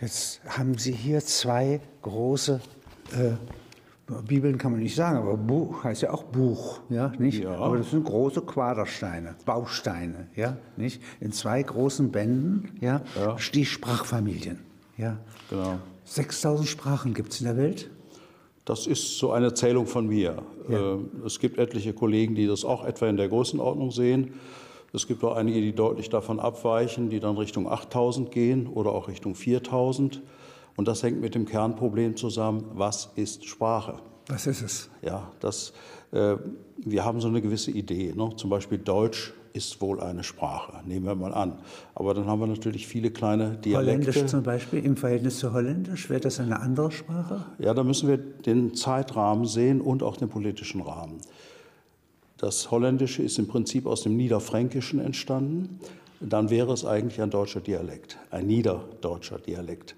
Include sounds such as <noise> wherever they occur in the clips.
Jetzt haben Sie hier zwei große äh, Bibeln kann man nicht sagen, aber Buch heißt ja auch Buch, ja, nicht? Ja. Aber das sind große Quadersteine, Bausteine, ja, nicht? In zwei großen Bänden, ja, Ja. die Sprachfamilien, ja. Genau. 6000 Sprachen gibt es in der Welt. Das ist so eine Zählung von mir. Ja. Äh, Es gibt etliche Kollegen, die das auch etwa in der Größenordnung sehen. Es gibt auch einige, die deutlich davon abweichen, die dann Richtung 8000 gehen oder auch Richtung 4000. Und das hängt mit dem Kernproblem zusammen, was ist Sprache? Was ist es? Ja, das, äh, wir haben so eine gewisse Idee. Ne? Zum Beispiel Deutsch ist wohl eine Sprache, nehmen wir mal an. Aber dann haben wir natürlich viele kleine Holländisch Dialekte. zum Beispiel im Verhältnis zu Holländisch, wäre das eine andere Sprache? Ja, da müssen wir den Zeitrahmen sehen und auch den politischen Rahmen. Das Holländische ist im Prinzip aus dem Niederfränkischen entstanden. Dann wäre es eigentlich ein deutscher Dialekt, ein niederdeutscher Dialekt.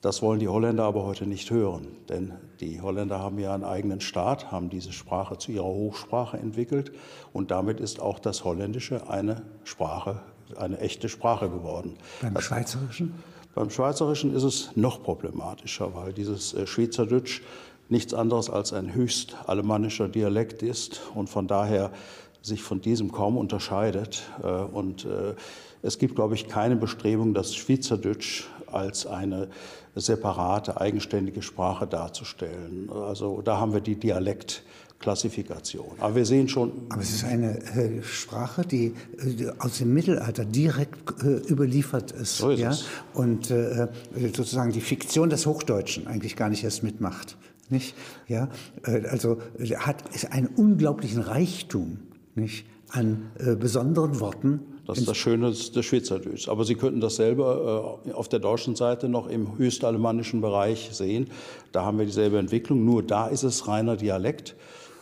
Das wollen die Holländer aber heute nicht hören, denn die Holländer haben ja einen eigenen Staat, haben diese Sprache zu ihrer Hochsprache entwickelt und damit ist auch das Holländische eine Sprache, eine echte Sprache geworden. Beim Das- Schweizerischen? beim Schweizerischen ist es noch problematischer, weil dieses äh, Schweizerdeutsch nichts anderes als ein höchst alemannischer Dialekt ist und von daher sich von diesem kaum unterscheidet. Äh, Und äh, es gibt, glaube ich, keine Bestrebung, das Schweizerdeutsch als eine separate, eigenständige Sprache darzustellen. Also da haben wir die Dialektklassifikation. Aber wir sehen schon, Aber es ist eine äh, Sprache, die äh, aus dem Mittelalter direkt äh, überliefert ist. So ist ja? es. Und äh, sozusagen die Fiktion des Hochdeutschen eigentlich gar nicht erst mitmacht. Nicht? Ja? Äh, also äh, hat ist einen unglaublichen Reichtum nicht? an äh, besonderen Worten. Das ist das Schöne des des Schweizerdeutsch. Aber Sie könnten dasselbe äh, auf der deutschen Seite noch im höchstalemannischen Bereich sehen. Da haben wir dieselbe Entwicklung. Nur da ist es reiner Dialekt,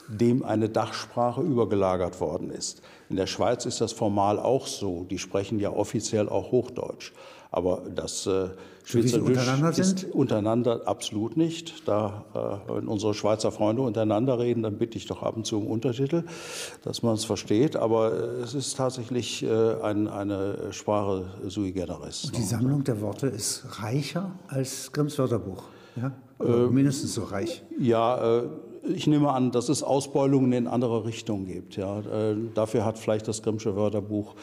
dem eine Dachsprache übergelagert worden ist. In der Schweiz ist das formal auch so. Die sprechen ja offiziell auch Hochdeutsch. Aber das äh, sie untereinander ist sind? untereinander absolut nicht. Da, äh, wenn unsere Schweizer Freunde untereinander reden, dann bitte ich doch ab und zu um Untertitel, dass man es versteht. Aber äh, es ist tatsächlich äh, ein, eine Sprache sui generis. Die ne? Sammlung der Worte ist reicher als Grimms Wörterbuch. Ja? Äh, mindestens so reich. Ja, ich nehme an, dass es Ausbeulungen in andere Richtungen gibt. Ja. Dafür hat vielleicht das Grimmsche Wörterbuch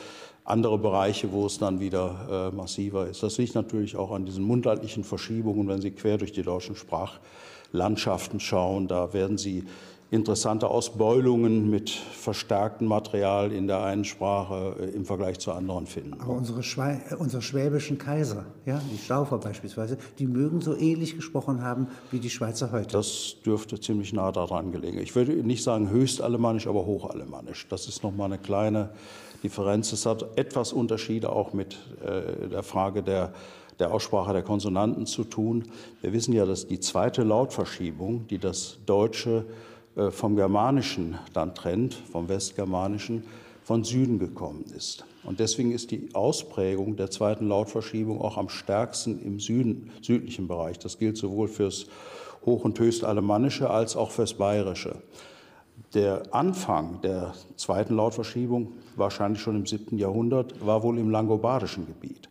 andere Bereiche, wo es dann wieder äh, massiver ist. Das liegt natürlich auch an diesen mundartlichen Verschiebungen. Wenn Sie quer durch die deutschen Sprachlandschaften schauen, da werden Sie interessante Ausbeulungen mit verstärktem Material in der einen Sprache äh, im Vergleich zur anderen finden. Aber unsere, Schwei äh, unsere schwäbischen Kaiser, ja, die Staufer beispielsweise, die mögen so ähnlich gesprochen haben wie die Schweizer heute. Das dürfte ziemlich nah daran gelegen. Ich würde nicht sagen höchstalemannisch, aber hochalemannisch. Das ist nochmal eine kleine Differenz. Es hat etwas Unterschiede auch mit äh, der Frage der, der Aussprache der Konsonanten zu tun. Wir wissen ja, dass die zweite Lautverschiebung, die das Deutsche äh, vom Germanischen dann trennt, vom Westgermanischen, von Süden gekommen ist. Und deswegen ist die Ausprägung der zweiten Lautverschiebung auch am stärksten im Süden, südlichen Bereich. Das gilt sowohl fürs Hoch- und Höchstalemannische als auch fürs Bayerische. Der Anfang der zweiten Lautverschiebung, wahrscheinlich schon im 7. Jahrhundert, war wohl im langobardischen Gebiet.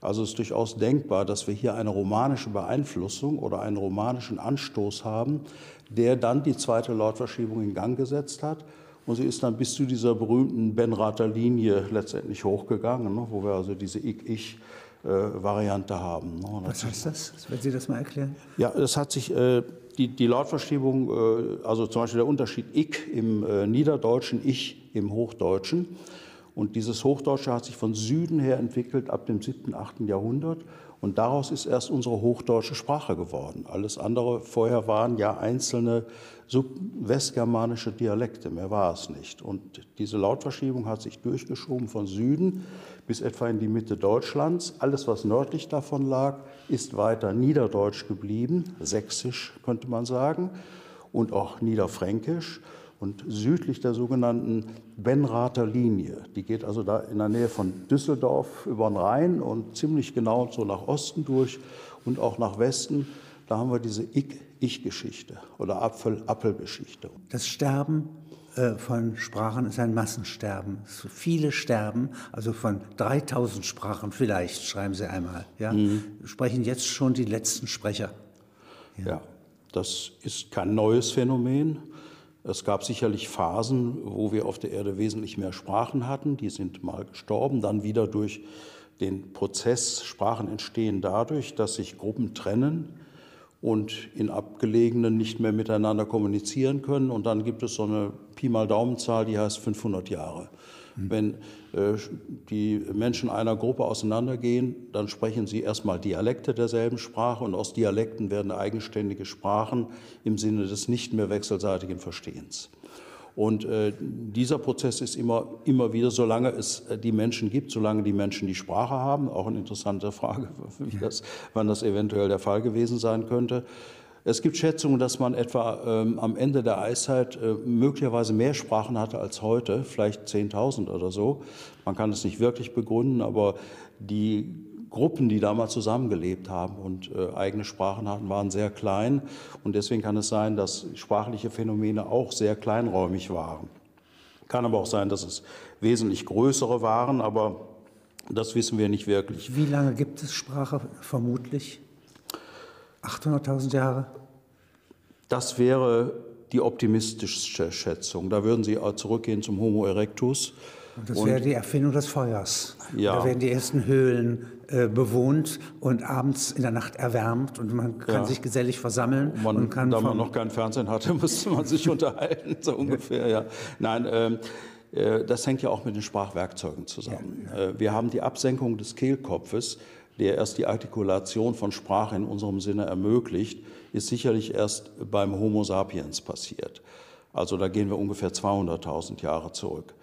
Also es ist durchaus denkbar, dass wir hier eine romanische Beeinflussung oder einen romanischen Anstoß haben, der dann die zweite Lautverschiebung in Gang gesetzt hat. Und sie ist dann bis zu dieser berühmten Benrather Linie letztendlich hochgegangen, ne, wo wir also diese Ich-Ich-Variante haben. Ne. Was heißt das? Wenn Sie das mal erklären? ja, es hat sich äh, die, die Lautverschiebung, äh, also zum Beispiel der Unterschied Ich im äh, Niederdeutschen, Ich im Hochdeutschen. Und dieses Hochdeutsche hat sich von Süden her entwickelt ab dem 7., 8. Jahrhundert. Und daraus ist erst unsere hochdeutsche Sprache geworden. Alles andere vorher waren ja einzelne subwestgermanische Dialekte, mehr war es nicht. Und diese Lautverschiebung hat sich durchgeschoben von Süden bis etwa in die Mitte Deutschlands. Alles, was nördlich davon lag, ist weiter Niederdeutsch geblieben, Sächsisch könnte man sagen, und auch Niederfränkisch. Und südlich der sogenannten Benrather Linie, die geht also da in der Nähe von Düsseldorf über den Rhein und ziemlich genau so nach Osten durch und auch nach Westen, da haben wir diese Ich-Ich-Geschichte oder Apfel-Appel-Geschichte. Das Sterben von Sprachen ist ein Massensterben. Viele sterben, also von 3000 Sprachen vielleicht, schreiben Sie einmal, ja, mhm. sprechen jetzt schon die letzten Sprecher. Ja. ja, das ist kein neues Phänomen. Es gab sicherlich Phasen, wo wir auf der Erde wesentlich mehr Sprachen hatten. Die sind mal gestorben, dann wieder durch den Prozess. Sprachen entstehen dadurch, dass sich Gruppen trennen und in abgelegenen nicht mehr miteinander kommunizieren können. Und dann gibt es so eine Pi mal Daumenzahl, die heißt 500 Jahre. Mhm. Wenn äh, die Menschen einer Gruppe auseinandergehen, dann sprechen sie erstmal Dialekte derselben Sprache und aus Dialekten werden eigenständige Sprachen im Sinne des nicht mehr wechselseitigen Verstehens. Und äh, dieser Prozess ist immer, immer wieder, solange es äh, die Menschen gibt, solange die Menschen die Sprache haben, auch eine interessante Frage, <laughs> das, wann das eventuell der Fall gewesen sein könnte. Es gibt Schätzungen, dass man etwa ähm, am Ende der Eiszeit äh, möglicherweise mehr Sprachen hatte als heute, vielleicht 10.000 oder so. Man kann es nicht wirklich begründen, aber die Gruppen, die damals zusammengelebt haben und äh, eigene Sprachen hatten, waren sehr klein. Und deswegen kann es sein, dass sprachliche Phänomene auch sehr kleinräumig waren. Kann aber auch sein, dass es wesentlich größere waren, aber das wissen wir nicht wirklich. Wie lange gibt es Sprache vermutlich? 800.000 Jahre? Das wäre die optimistischste Schätzung. Da würden Sie zurückgehen zum Homo erectus. Und das wäre die Erfindung des Feuers. Ja. Da werden die ersten Höhlen äh, bewohnt und abends in der Nacht erwärmt und man kann ja. sich gesellig versammeln. Man, und kann da man noch kein Fernsehen hatte, <laughs> musste man sich unterhalten, so <laughs> ungefähr. Ja. Nein, ähm, äh, das hängt ja auch mit den Sprachwerkzeugen zusammen. Ja, äh, wir haben die Absenkung des Kehlkopfes, der erst die Artikulation von Sprache in unserem Sinne ermöglicht, ist sicherlich erst beim Homo sapiens passiert. Also da gehen wir ungefähr 200.000 Jahre zurück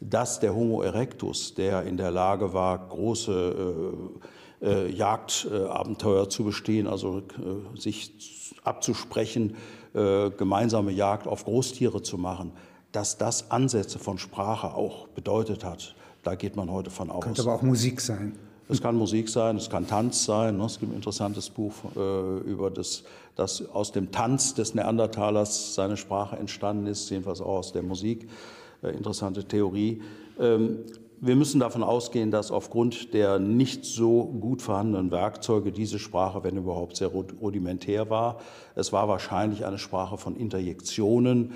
dass der Homo erectus, der in der Lage war, große äh, äh, Jagdabenteuer zu bestehen, also äh, sich abzusprechen, äh, gemeinsame Jagd auf Großtiere zu machen, dass das Ansätze von Sprache auch bedeutet hat. Da geht man heute von aus. Könnte aber auch Musik sein. Es kann Musik sein, es kann Tanz sein. Ne? Es gibt ein interessantes Buch äh, über das, dass aus dem Tanz des Neandertalers seine Sprache entstanden ist, jedenfalls auch aus der Musik. Äh, interessante Theorie. Ähm, wir müssen davon ausgehen, dass aufgrund der nicht so gut vorhandenen Werkzeuge diese Sprache, wenn überhaupt, sehr rudimentär war. Es war wahrscheinlich eine Sprache von Interjektionen,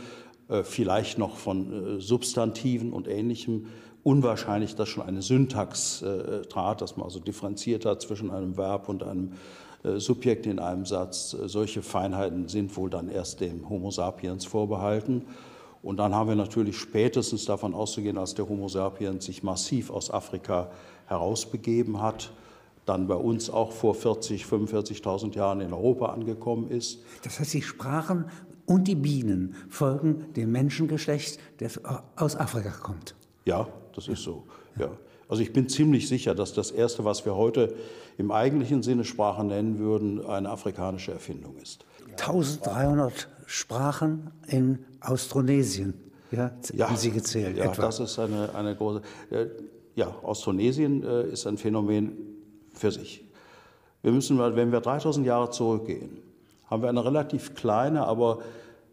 äh, vielleicht noch von äh, Substantiven und Ähnlichem. Unwahrscheinlich, dass schon eine Syntax trat, dass man also differenziert hat zwischen einem Verb und einem Subjekt in einem Satz. Solche Feinheiten sind wohl dann erst dem Homo sapiens vorbehalten. Und dann haben wir natürlich spätestens davon auszugehen, als der Homo sapiens sich massiv aus Afrika herausbegeben hat, dann bei uns auch vor 40, 45.000 Jahren in Europa angekommen ist. Das heißt, die Sprachen und die Bienen folgen dem Menschengeschlecht, das aus Afrika kommt. Ja, das ist so. Ja. Also ich bin ziemlich sicher, dass das Erste, was wir heute im eigentlichen Sinne Sprache nennen würden, eine afrikanische Erfindung ist. 1300 Sprachen in Austronesien. Ja, ja, haben Sie gezählt? Ja, etwa. das ist eine, eine große. Äh, ja, Austronesien äh, ist ein Phänomen für sich. Wir müssen, wenn wir 3000 Jahre zurückgehen, haben wir eine relativ kleine, aber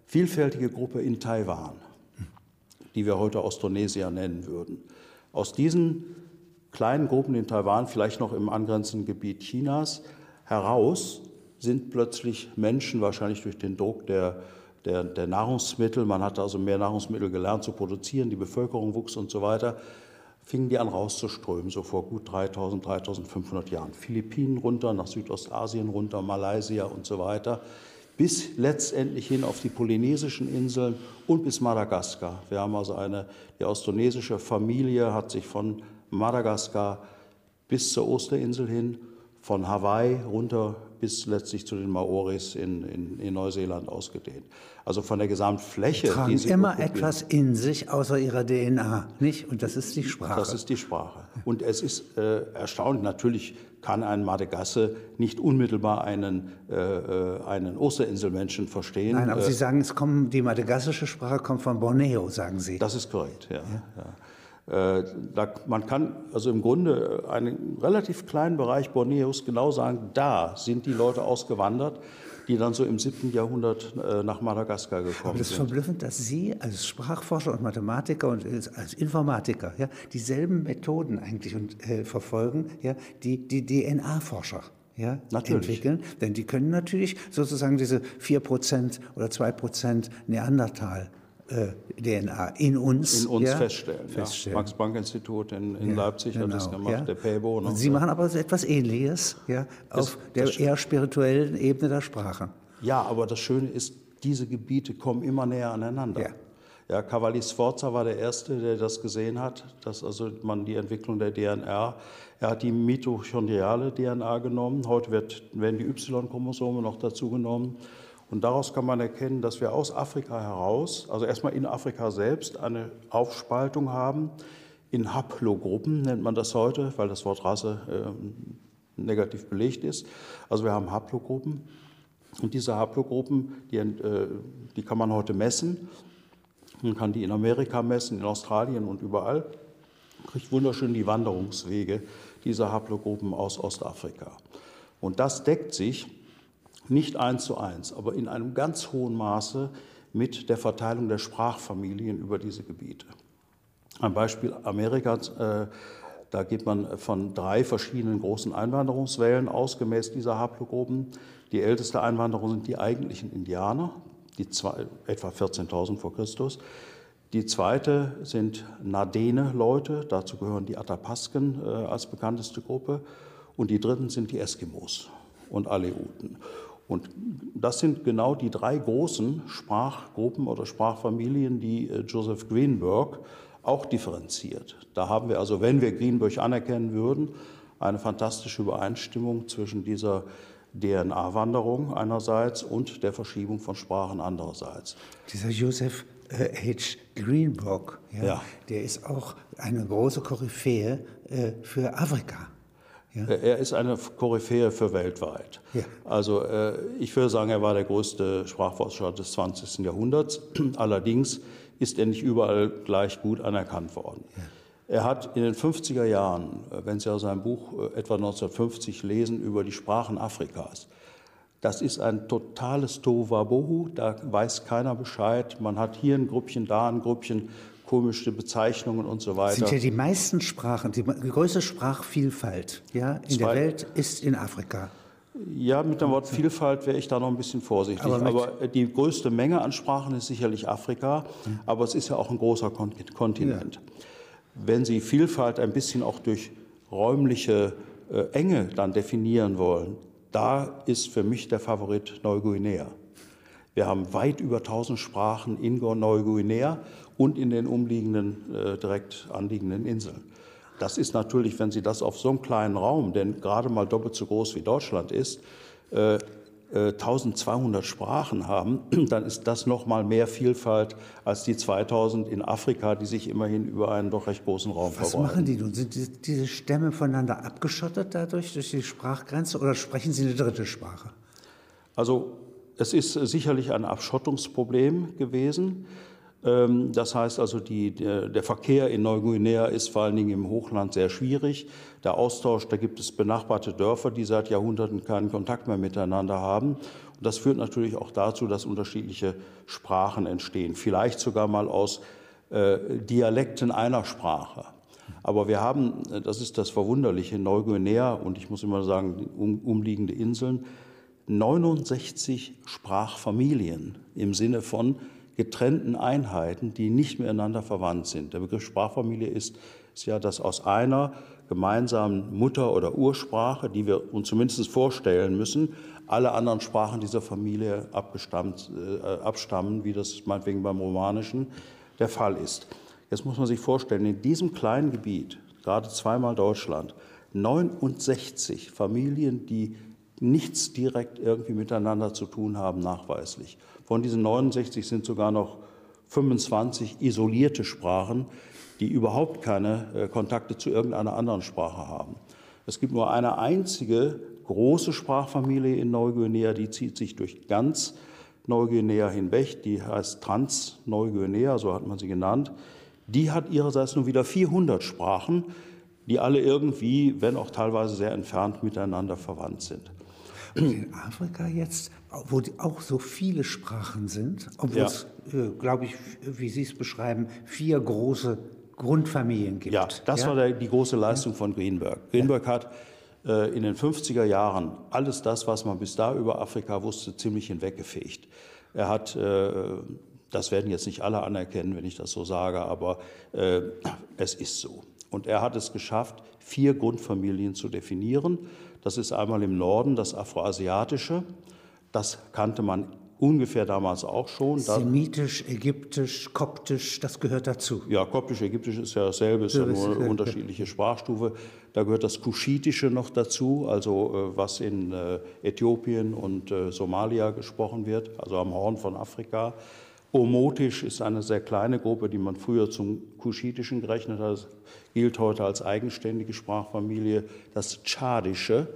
vielfältige Gruppe in Taiwan, die wir heute Austronesier nennen würden. Aus diesen kleinen Gruppen in Taiwan, vielleicht noch im angrenzenden Gebiet Chinas, heraus sind plötzlich Menschen, wahrscheinlich durch den Druck der, der, der Nahrungsmittel, man hat also mehr Nahrungsmittel gelernt zu produzieren, die Bevölkerung wuchs und so weiter, fingen die an rauszuströmen, so vor gut 3000, 3500 Jahren. Philippinen runter, nach Südostasien runter, Malaysia und so weiter, bis letztendlich hin auf die polynesischen Inseln und bis Madagaskar. Wir haben also eine, die austronesische Familie hat sich von Madagaskar bis zur Osterinsel hin, von Hawaii runter bis letztlich zu den Maoris in, in, in Neuseeland ausgedehnt. Also von der Gesamtfläche. Tragen die immer etwas in sich außer ihrer DNA, nicht? Und das ist die Sprache. Das ist die Sprache. Und es ist äh, erstaunlich, natürlich kann ein Madagasse nicht unmittelbar einen, äh, äh einen Osterinselmenschen verstehen. Nein, aber äh, Sie sagen, es kommt, die madagassische Sprache kommt von Borneo, sagen Sie. Das ist korrekt, ja. ja. ja. Äh, man kann also im Grunde einen relativ kleinen Bereich Borneos genau sagen, da sind die Leute ausgewandert, die dann so im 7. Jahrhundert äh, nach Madagaskar gekommen sind. Aber das ist verblüffend, dass Sie als Sprachforscher und Mathematiker und als Informatiker ja, dieselben Methoden eigentlich und, äh, verfolgen, ja, die die DNA-Forscher ja, entwickeln. Denn die können natürlich sozusagen diese 4% oder 2% Neandertal äh, DNA in uns, in uns ja, feststellen. feststellen. Ja. Max-Planck-Institut in, in ja, Leipzig genau, hat das genau, gemacht, der Pebo. Und Sie machen aber so etwas Ähnliches ja, auf das, der eher spirituellen Ebene der Sprache. Ja, aber das Schöne ist, diese Gebiete kommen immer näher aneinander. Ja. Ja, Cavalli Sforza war der Erste, der das gesehen hat, dass also man die Entwicklung der DNA, er hat die mitochondriale DNA genommen, heute wird, werden die Y-Chromosome noch dazu genommen und daraus kann man erkennen, dass wir aus Afrika heraus, also erstmal in Afrika selbst, eine Aufspaltung haben. In Haplogruppen nennt man das heute, weil das Wort Rasse äh, negativ belegt ist. Also wir haben Haplogruppen. Und diese Haplogruppen, die, äh, die kann man heute messen. Man kann die in Amerika messen, in Australien und überall. Man kriegt wunderschön die Wanderungswege dieser Haplogruppen aus Ostafrika. Und das deckt sich nicht eins zu eins, aber in einem ganz hohen Maße mit der Verteilung der Sprachfamilien über diese Gebiete. Ein Beispiel Amerikas, äh, da geht man von drei verschiedenen großen Einwanderungswellen aus, gemäß dieser Haplogruppen. Die älteste Einwanderung sind die eigentlichen Indianer, die zwei, etwa 14.000 vor Christus. Die zweite sind Nadene-Leute, dazu gehören die Atapasken äh, als bekannteste Gruppe. Und die dritten sind die Eskimos und Aleuten. Und das sind genau die drei großen Sprachgruppen oder Sprachfamilien, die äh, Joseph Greenberg auch differenziert. Da haben wir also, wenn wir Greenberg anerkennen würden, eine fantastische Übereinstimmung zwischen dieser DNA-Wanderung einerseits und der Verschiebung von Sprachen andererseits. Dieser Joseph äh, H. Greenberg, ja, ja. der ist auch eine große Koryphäe äh, für Afrika. Ja. Äh, er ist eine Koryphäe für weltweit. Ja. Also äh, ich würde sagen, er war der größte Sprachforscher des 20. Jahrhunderts. <clears throat> Allerdings ist er nicht überall gleich gut anerkannt worden. Ja. Er hat in den 50er Jahren, äh, wenn Sie aus seinem Buch etwa 1950 lesen, über die Sprachen Afrikas, das ist ein totales Tohuwabohu, da weiß keiner Bescheid. Man hat hier ein Grüppchen, da ein Grüppchen komische Bezeichnungen und so weiter. Sind ja die meisten Sprachen, die größte Sprachvielfalt ja, in Zwei, der Welt ist in Afrika. Ja, mit dem Wort Vielfalt wäre ich da noch ein bisschen vorsichtig. Aber, aber die größte Menge an Sprachen ist sicherlich Afrika, mhm. aber es ist ja auch ein großer Kontinent. Ja. Wenn Sie Vielfalt ein bisschen auch durch räumliche äh, Enge dann definieren wollen, da ist für mich der Favorit Neuguinea. Wir haben weit über 1000 Sprachen in Neuguinea und in den umliegenden, äh, direkt anliegenden Inseln. Das ist natürlich, wenn Sie das auf so einem kleinen Raum, der gerade mal doppelt so groß wie Deutschland ist, äh, 1200 äh, Sprachen haben, <clears throat> dann ist das noch mal mehr Vielfalt als die 2000 in Afrika, die sich immerhin über einen doch recht großen Raum Was verbreiten. Was machen die nun? Sind diese Stämme voneinander abgeschottet dadurch, durch die Sprachgrenze, oder sprechen sie eine dritte Sprache? Also es ist sicherlich ein Abschottungsproblem gewesen. Ähm, das heißt also, die, der, Verkehr in Neuguinea ist vor allen Dingen im Hochland sehr schwierig. Der Austausch, da gibt es benachbarte Dörfer, die seit Jahrhunderten keinen Kontakt mehr miteinander haben. Und das führt natürlich auch dazu, dass unterschiedliche Sprachen entstehen, vielleicht sogar mal aus äh, Dialekten einer Sprache. Aber wir haben, das ist das Verwunderliche, in Neuguinea und ich muss immer sagen, um, umliegende Inseln, 69 Sprachfamilien im Sinne von getrennten Einheiten, die nicht miteinander verwandt sind. Der Begriff Sprachfamilie ist, ist ja, dass aus einer gemeinsamen Mutter- oder Ursprache, die wir uns zumindest vorstellen müssen, alle anderen Sprachen dieser Familie abgestammt, äh, abstammen, wie das meinetwegen beim Romanischen der Fall ist. Jetzt muss man sich vorstellen, in diesem kleinen Gebiet, gerade zweimal Deutschland, 69 Familien, die nichts direkt irgendwie miteinander zu tun haben, nachweislich. Von diesen 69 sind sogar noch 25 isolierte Sprachen, die überhaupt keine äh, Kontakte zu irgendeiner anderen Sprache haben. Es gibt nur eine einzige große Sprachfamilie in Neuguinea, die zieht sich durch ganz Neuguinea hinweg, die heißt Trans-Neuguinea, so hat man sie genannt. Die hat ihrerseits nur wieder 400 Sprachen, die alle irgendwie, wenn auch teilweise sehr entfernt, miteinander verwandt sind. In Afrika jetzt, wo auch so viele Sprachen sind, obwohl ja. es, äh, glaube ich, wie Sie es beschreiben, vier große Grundfamilien gibt. Ja, das ja? war der, die große Leistung ja. von Greenberg. Greenberg hat äh, in den 50er Jahren alles das, was man bis da über Afrika wusste, ziemlich hinweggefegt. Er hat, äh, das werden jetzt nicht alle anerkennen, wenn ich das so sage, aber äh, es ist so. Und er hat es geschafft, vier Grundfamilien zu definieren. Das ist einmal im Norden das Afroasiatische. Das kannte man ungefähr damals auch schon. Semitisch, ägyptisch, koptisch, das gehört dazu. Ja, koptisch, ägyptisch ist ja dasselbe, ist ja nur eine unterschiedliche Sprachstufe. Da gehört das Kuschitische noch dazu, also äh, was in äh, Äthiopien und äh, Somalia gesprochen wird, also am Horn von Afrika. Omotisch ist eine sehr kleine Gruppe, die man früher zum Kuschitischen gerechnet hat, das gilt heute als eigenständige Sprachfamilie. Das Tschadische,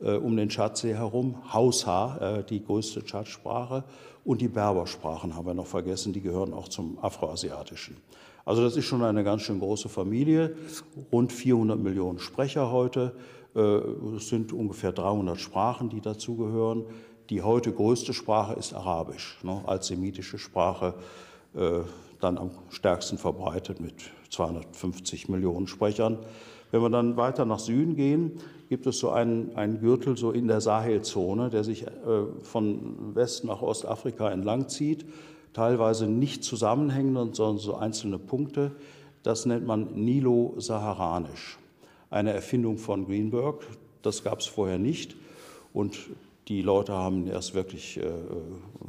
äh, um den Tschadsee herum, Hausa, äh, die größte Tschadsprache, und die Berbersprachen haben wir noch vergessen, die gehören auch zum Afroasiatischen. Also das ist schon eine ganz schön große Familie, rund 400 Millionen Sprecher heute, äh, es sind ungefähr 300 Sprachen, die dazugehören. Die heute größte Sprache ist Arabisch, ne, als semitische Sprache, äh, dann am stärksten verbreitet mit 250 Millionen Sprechern. Wenn wir dann weiter nach Süden gehen, gibt es so einen, einen Gürtel so in der Sahelzone, der sich äh, von West nach Ostafrika entlang zieht, teilweise nicht zusammenhängend, sondern so einzelne Punkte. Das nennt man Nilo-Saharanisch, eine Erfindung von Greenberg. Das gab es vorher nicht. Und die Leute haben erst wirklich äh,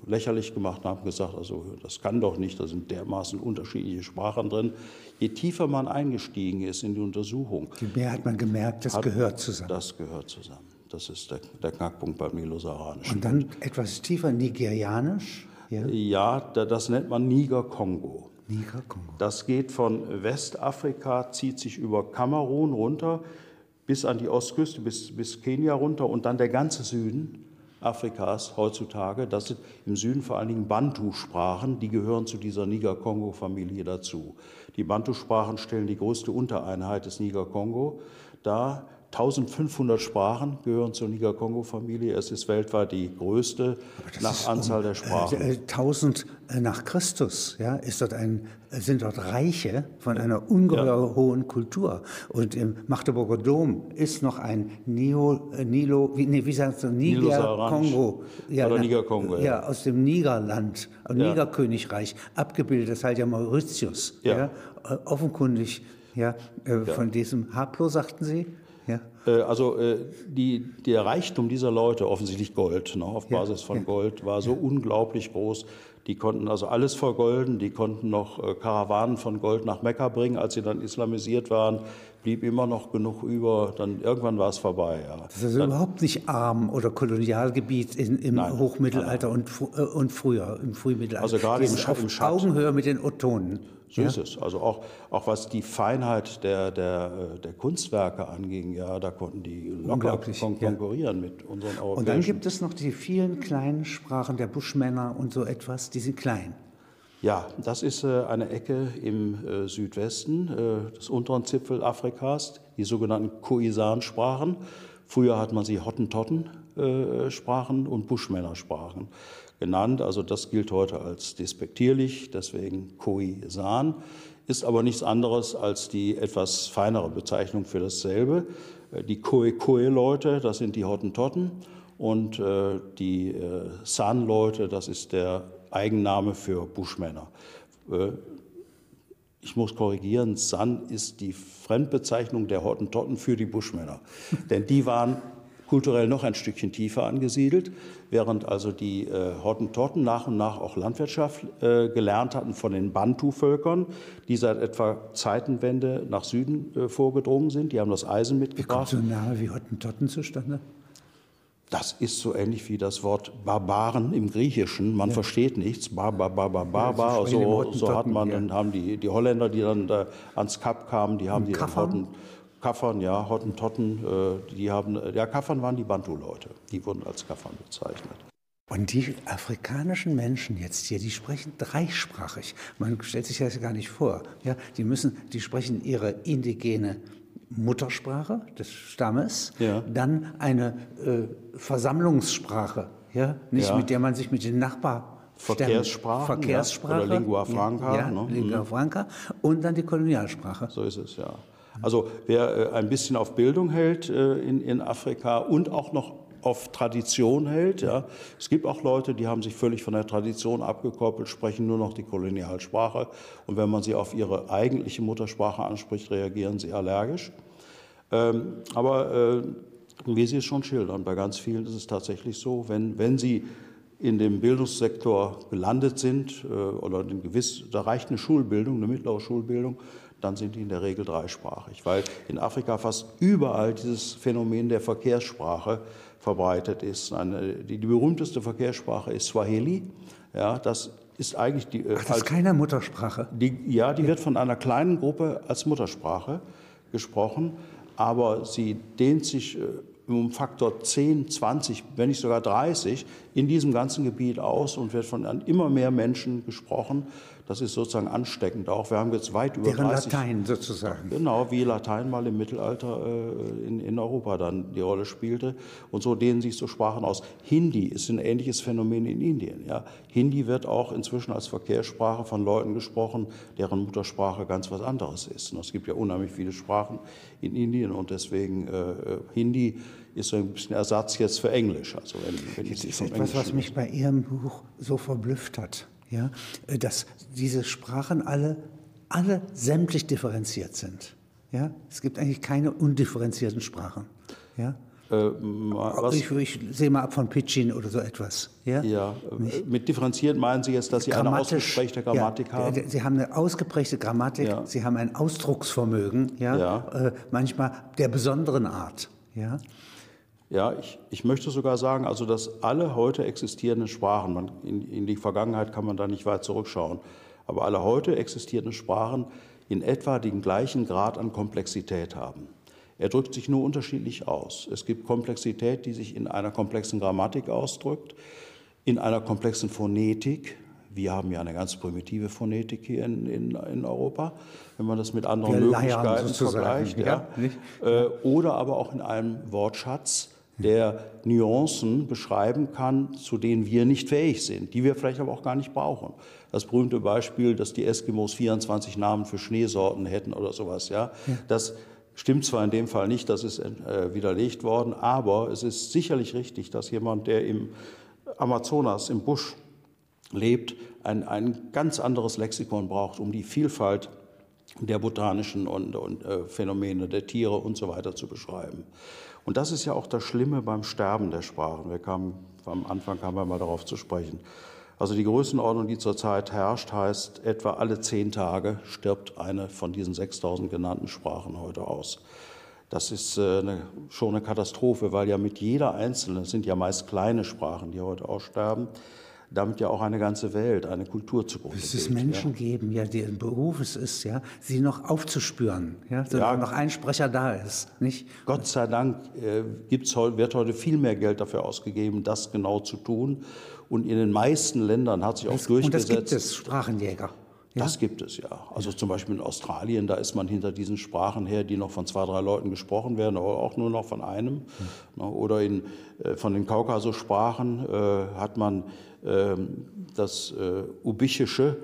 lächerlich gemacht und haben gesagt, also das kann doch nicht, da sind dermaßen unterschiedliche Sprachen drin. Je tiefer man eingestiegen ist in die Untersuchung, je mehr hat man gemerkt, das gehört zusammen. Das gehört zusammen. Das ist der, der Knackpunkt beim Nilo-Saharanischen. Und dann etwas tiefer nigerianisch? Ja, ja das nennt man Niger-Kongo. Niger-Kongo. Das geht von Westafrika, zieht sich über Kamerun runter bis an die Ostküste, bis, bis Kenia runter und dann der ganze Süden Afrikas heutzutage. Das sind im Süden vor allen Dingen Bantu-Sprachen, die gehören zu dieser Niger-Kongo-Familie dazu. Die Bantu-Sprachen stellen die größte Untereinheit des Niger-Kongo dar. 1500 Sprachen gehören zur Niger-Kongo-Familie. Es ist weltweit die größte nach Anzahl um, der Sprachen. 1000 äh, nach Christus ja, ist dort ein, sind dort Reiche von einer ungeheuer ja. hohen Kultur. Und im Magdeburger Dom ist noch ein Neo, äh, Nilo, wie, nee, wie sagst du, Niger-Kongo. Ja, Oder Niger-Kongo, ja. ja. aus dem Nigerland, ja. Nigerkönigreich, abgebildet. Das heißt ja Mauritius. Ja. Offenkundig ja, äh, von diesem Haplo, sagten Sie? Ja. Äh, also äh, die, der Reichtum dieser Leute, offensichtlich Gold, ne, auf Basis von ja. Gold, war so unglaublich groß. Die konnten also alles vergolden, die konnten noch äh, Karawanen von Gold nach Mekka bringen. Als sie dann islamisiert waren, blieb immer noch genug über. Dann irgendwann war es vorbei. Ja. Das ist also dann, überhaupt nicht arm oder Kolonialgebiet in, im nein, Hochmittelalter nein, nein. Und, und früher, im Frühmittelalter. Also gerade im, im Schatten. Augenhöhe mit den Ottonen. So ja? ist es. Also auch, auch was die Feinheit der, der, äh, der Kunstwerke anging, ja, da konnten die locker kon konkurrieren ja. mit unseren europäischen. Und dann gibt es noch die vielen kleinen Sprachen der Buschmänner und so etwas, die sind klein. Ja, das ist äh, eine Ecke im äh, Südwesten äh, des unteren Zipfel Afrikas, die sogenannten Khoisan-Sprachen. Früher hat man sie Hottentotten-Sprachen und Buschmännersprachen genannt. Also das gilt heute als despektierlich, deswegen Khoisan, ist aber nichts anderes als die etwas feinere Bezeichnung für dasselbe. Äh, die Khoe-Khoe-Leute, das sind die Hottentotten und äh, die äh, San-Leute, das ist der Eigenname für Buschmänner. Äh, ich muss korrigieren, San ist die Fremdbezeichnung der Hottentotten für die Buschmänner. <laughs> Denn die waren kulturell noch ein Stückchen tiefer angesiedelt, während also die äh, Hottentotten nach und nach auch Landwirtschaft äh, gelernt hatten von den Bantu-Völkern, die seit etwa Zeitenwende nach Süden äh, vorgedrungen sind. Die haben das Eisen mitgebracht. Wie kommt so Name wie Hottentotten zustande? Das ist so ähnlich wie das Wort Barbaren im Griechischen. Man ja. versteht nichts. Barbar, Barbar, Barbar. Ja, so, so hat man, ja. dann haben die, die Holländer, die dann da ans Kap kamen, die haben die Hotten, Kaffern, ja, Hottentotten, äh, die haben, ja, Kaffern waren die Bantu-Leute. Die wurden als Kaffern bezeichnet. Und die afrikanischen Menschen jetzt hier, die sprechen dreisprachig. Man stellt sich das gar nicht vor. Ja, die müssen, die sprechen ihre indigene Muttersprache des Stammes, Ja. dann eine äh, Versammlungssprache, ja, nicht Ja. mit der man sich mit den Nachbarn Verkehrssprachen, Verkehrssprache, ja, oder Lingua Franca, ja, ne? Lingua Franca und dann die Kolonialsprache. So ist es, ja. Also wer äh, ein bisschen auf Bildung hält äh, in, in Afrika und auch noch auf Tradition hält, ja. Es gibt auch Leute, die haben sich völlig von der Tradition abgekoppelt, sprechen nur noch die Kolonialsprache. Und wenn man sie auf ihre eigentliche Muttersprache anspricht, reagieren sie allergisch. Ähm, aber äh, wie Sie es schon schildern, bei ganz vielen ist es tatsächlich so, wenn, wenn sie in dem Bildungssektor gelandet sind äh, oder ein gewiss, da reicht eine Schulbildung, eine mittlere Schulbildung, dann sind die in der Regel dreisprachig, weil in Afrika fast überall dieses Phänomen der Verkehrssprache verbreitet ist. Eine, die, die berühmteste Verkehrssprache ist Swahili. Ja, das ist eigentlich die, äh, Ach, das ist keine Muttersprache. die, ja, die wird von einer kleinen Gruppe als Muttersprache gesprochen, aber sie dehnt sich äh, um Faktor 10, 20, wenn nicht sogar 30 in diesem ganzen Gebiet aus und wird von immer mehr Menschen gesprochen. Das ist sozusagen ansteckend auch. Wir haben jetzt weit über Deren 30 Latein sozusagen. Genau, wie Latein mal im Mittelalter äh, in, in Europa dann die Rolle spielte. Und so dehnen sich so Sprachen aus. Hindi ist ein ähnliches Phänomen in Indien. Ja. Hindi wird auch inzwischen als Verkehrssprache von Leuten gesprochen, deren Muttersprache ganz was anderes ist. Und es gibt ja unheimlich viele Sprachen in Indien und deswegen äh, Hindi ist so ein bisschen Ersatz jetzt für Englisch. Also wenn, wenn ich ist etwas, was Englischen- mich bei Ihrem Buch so verblüfft hat. Ja? Äh, Dass diese Sprachen alle, alle sämtlich differenziert sind. Ja? Es gibt eigentlich keine undifferenzierten Sprachen. Ja? äh, was, Ich, ich sehe mal ab von Pidgin oder so etwas. Ja? ja, äh, mit differenziert meinen Sie jetzt, dass Sie eine ausgeprägte Grammatik ja, haben? Sie haben eine ausgeprägte Grammatik, Ja. Sie haben ein Ausdrucksvermögen, ja, Ja. Äh, manchmal der besonderen Art. Ja? Ja, ich, ich möchte sogar sagen, also dass alle heute existierenden Sprachen, man, in, in die Vergangenheit kann man da nicht weit zurückschauen, aber alle heute existierenden Sprachen in etwa den gleichen Grad an Komplexität haben. Er drückt sich nur unterschiedlich aus. Es gibt Komplexität, die sich in einer komplexen Grammatik ausdrückt, in einer komplexen Phonetik. Wir haben ja eine ganz primitive Phonetik hier in, in, in Europa, wenn man das mit anderen Wir Möglichkeiten vergleicht. ja, Ja, äh, oder aber auch in einem Wortschatz, der Nuancen beschreiben kann, zu denen wir nicht fähig sind, die wir vielleicht aber auch gar nicht brauchen. Das berühmte Beispiel, dass die Eskimos 24 Namen für Schneesorten hätten oder sowas, ja, das stimmt zwar in dem Fall nicht, das ist äh, widerlegt worden, aber es ist sicherlich richtig, dass jemand, der im Amazonas, im Busch lebt, ein, ein ganz anderes Lexikon braucht, um die Vielfalt der botanischen und, und äh, Phänomene der Tiere und so weiter zu beschreiben. Und das ist ja auch das Schlimme beim Sterben der Sprachen. Wir kamen, am Anfang kamen wir mal darauf zu sprechen. Also die Größenordnung, die zurzeit herrscht, heißt, etwa alle zehn Tage stirbt eine von diesen 6000 genannten Sprachen heute aus. Das ist äh, eine, schon eine Katastrophe, weil ja mit jeder einzelnen, es sind ja meist kleine Sprachen, die heute aussterben, damit ja auch eine ganze Welt, eine Kultur zugrunde Dass es geht. Menschen geben, ja, deren Beruf es ist, ja, sie noch aufzuspüren, ja, solange Ja. noch ein Sprecher da ist, nicht? Gott sei Dank äh, gibt's wird heute viel mehr Geld dafür ausgegeben, das genau zu tun. Und in den meisten Ländern hat sich auch Und das durchgesetzt. gibt es, Sprachenjäger. Ja? Das gibt es ja. Also zum Beispiel in Australien, da ist man hinter diesen Sprachen her, die noch von zwei, drei Leuten gesprochen werden, aber auch nur noch von einem. Ne, Oder in, äh, von den Kaukasussprachen äh, hat man das äh, Ubichische.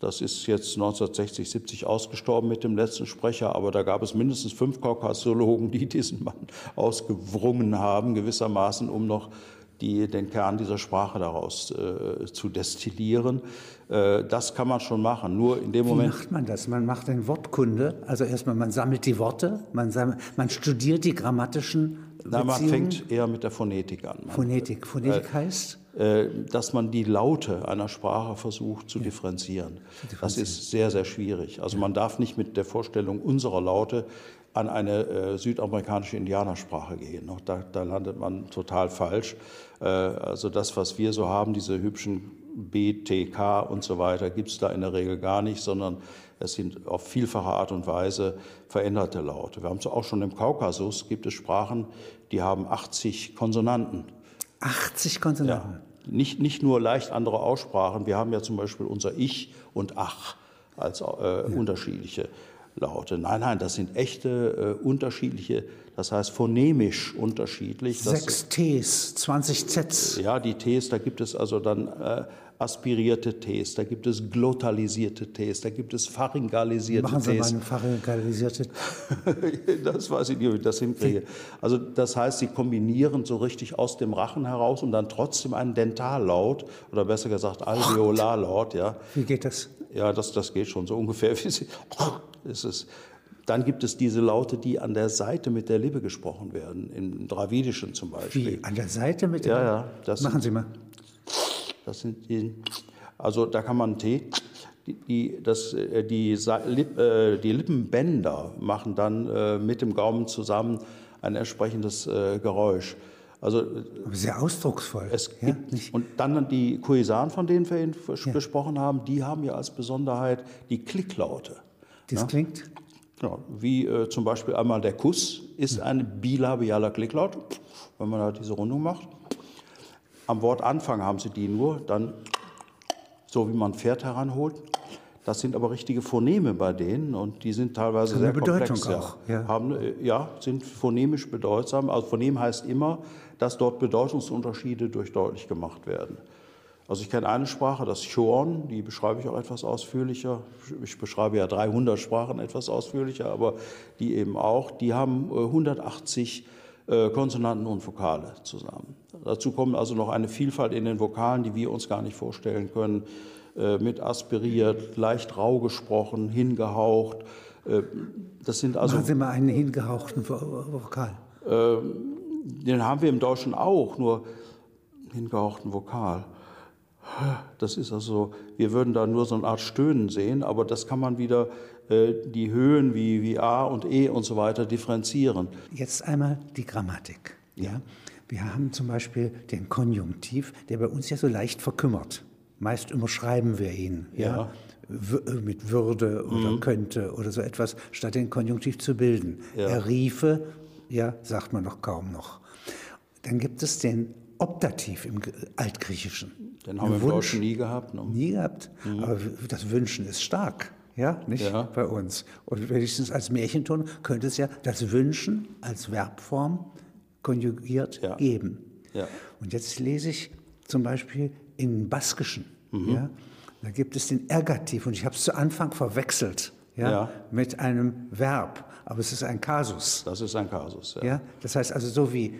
Das ist jetzt 1960, 70 ausgestorben mit dem letzten Sprecher, aber da gab es mindestens fünf Kaukasologen, die <laughs> diesen Mann ausgewrungen haben, gewissermaßen, um noch die, den Kern dieser Sprache daraus äh, zu destillieren. Äh, das kann man schon machen. Nur in dem Wie Moment. macht man das? Man macht eine Wortkunde, also erstmal man sammelt die Worte, man, sammelt, man studiert die grammatischen Na, man Beziehungen. fängt eher mit der Phonetik an. Man, Phonetik. Phonetik heißt? Äh, dass man die Laute einer Sprache versucht zu differenzieren. Das ist sehr, sehr schwierig. Also man darf nicht mit der Vorstellung unserer Laute an eine äh, südamerikanische Indianersprache gehen. Noch Da, da landet man total falsch. Äh, also das, was wir so haben, diese hübschen BTK und so weiter, gibt es da in der Regel gar nicht, sondern es sind auf vielfache Art und Weise veränderte Laute. Wir haben es auch schon im Kaukasus, gibt es Sprachen, die haben 80 Konsonanten. 80 Konsonanten. nicht, nicht nur leicht andere Aussprachen. Wir haben ja zum Beispiel unser Ich und Ach als äh, ja. unterschiedliche Laute. Nein, nein, das sind echte äh, unterschiedliche, das heißt phonemisch unterschiedlich. Sechs Ts, 20 Zs. Ja, die Ts, da gibt es also dann äh, aspirierte Ts, da gibt es glotalisierte Ts, da gibt es pharyngalisierte Machen Sie Ts. mal eine pharyngalisierte. <laughs> das weiß ich nicht, ob ich das hinkriege. Also das heißt, Sie kombinieren so richtig aus dem Rachen heraus und dann trotzdem einen Dentallaut oder besser gesagt Alveolarlaut. Ja. Wie geht das? Ja, das, das geht schon so ungefähr. Wie Sie, <laughs> ist es. Dann gibt es diese Laute, die an der Seite mit der Lippe gesprochen werden, im Dravidischen zum Beispiel. Wie? An der Seite mit der Ja, Lippe? ja. Das Machen Sie mal. Das sind die, also da kann man Tee, die, die, das, äh, die, äh, die Lippenbänder machen dann äh, mit dem Gaumen zusammen ein entsprechendes Geräusch. Also Aber sehr ausdrucksvoll. es ja? gibt, Nicht? und dann die Koesan, von denen wir eben gesprochen haben, die haben ja als Besonderheit die Klicklaute. Das klingt. Ja, wie äh, zum Beispiel einmal der Kuss ist ein bilabialer Klicklaut, wenn man da diese Rundung macht. Am Wortanfang haben sie die nur, dann so wie man ein Pferd heranholt. Das sind aber richtige Phoneme bei denen und die sind teilweise sehr Bedeutung komplex. auch, ja. Haben, äh, ja, sind phonemisch bedeutsam. Also Phonem heißt immer, dass dort Bedeutungsunterschiede durch deutlich gemacht werden. Also ich kenne eine Sprache, das Chorn, die beschreibe ich auch etwas ausführlicher. Ich beschreibe ja 300 Sprachen etwas ausführlicher, aber die eben auch. Die haben äh, 180 äh, Konsonanten und Vokale zusammen. Dazu kommt also noch eine Vielfalt in den Vokalen, die wir uns gar nicht vorstellen können. Äh, Mit aspiriert, leicht rau gesprochen, hingehaucht. Äh, Das sind also Machen Sie mal einen hingehauchten Vo- Vokal. Den haben wir im Deutschen auch, nur hingehauchten Vokal. Das ist also, wir würden da nur so eine Art Stöhnen sehen, aber das kann man wieder äh, die Höhen wie, wie A und E und so weiter differenzieren. Jetzt einmal die Grammatik. Ja? Wir haben zum Beispiel den Konjunktiv, der bei uns ja so leicht verkümmert. Meist überschreiben wir ihn ja? Ja. Äh, mit Würde oder könnte oder so etwas, statt den Konjunktiv zu bilden. Ja. Er riefe, ja, sagt man noch kaum noch. Dann gibt es den Optativ im Altgriechischen. Den haben wir im Wunsch- Deutschen nie gehabt. Ne? Nie gehabt. Aber das Wünschen ist stark, ja, nicht Ja. bei uns. Und wenigstens als Märchenton könnte es ja das Wünschen als Verbform konjugiert Ja. geben. Ja. Und jetzt lese ich zum Beispiel in Baskischen, Mhm. ja, da gibt es den Ergativ und ich habe es zu Anfang verwechselt ja, mit einem Verb, aber es ist ein Kasus. Das ist ein Kasus. Ja. Das heißt also so wie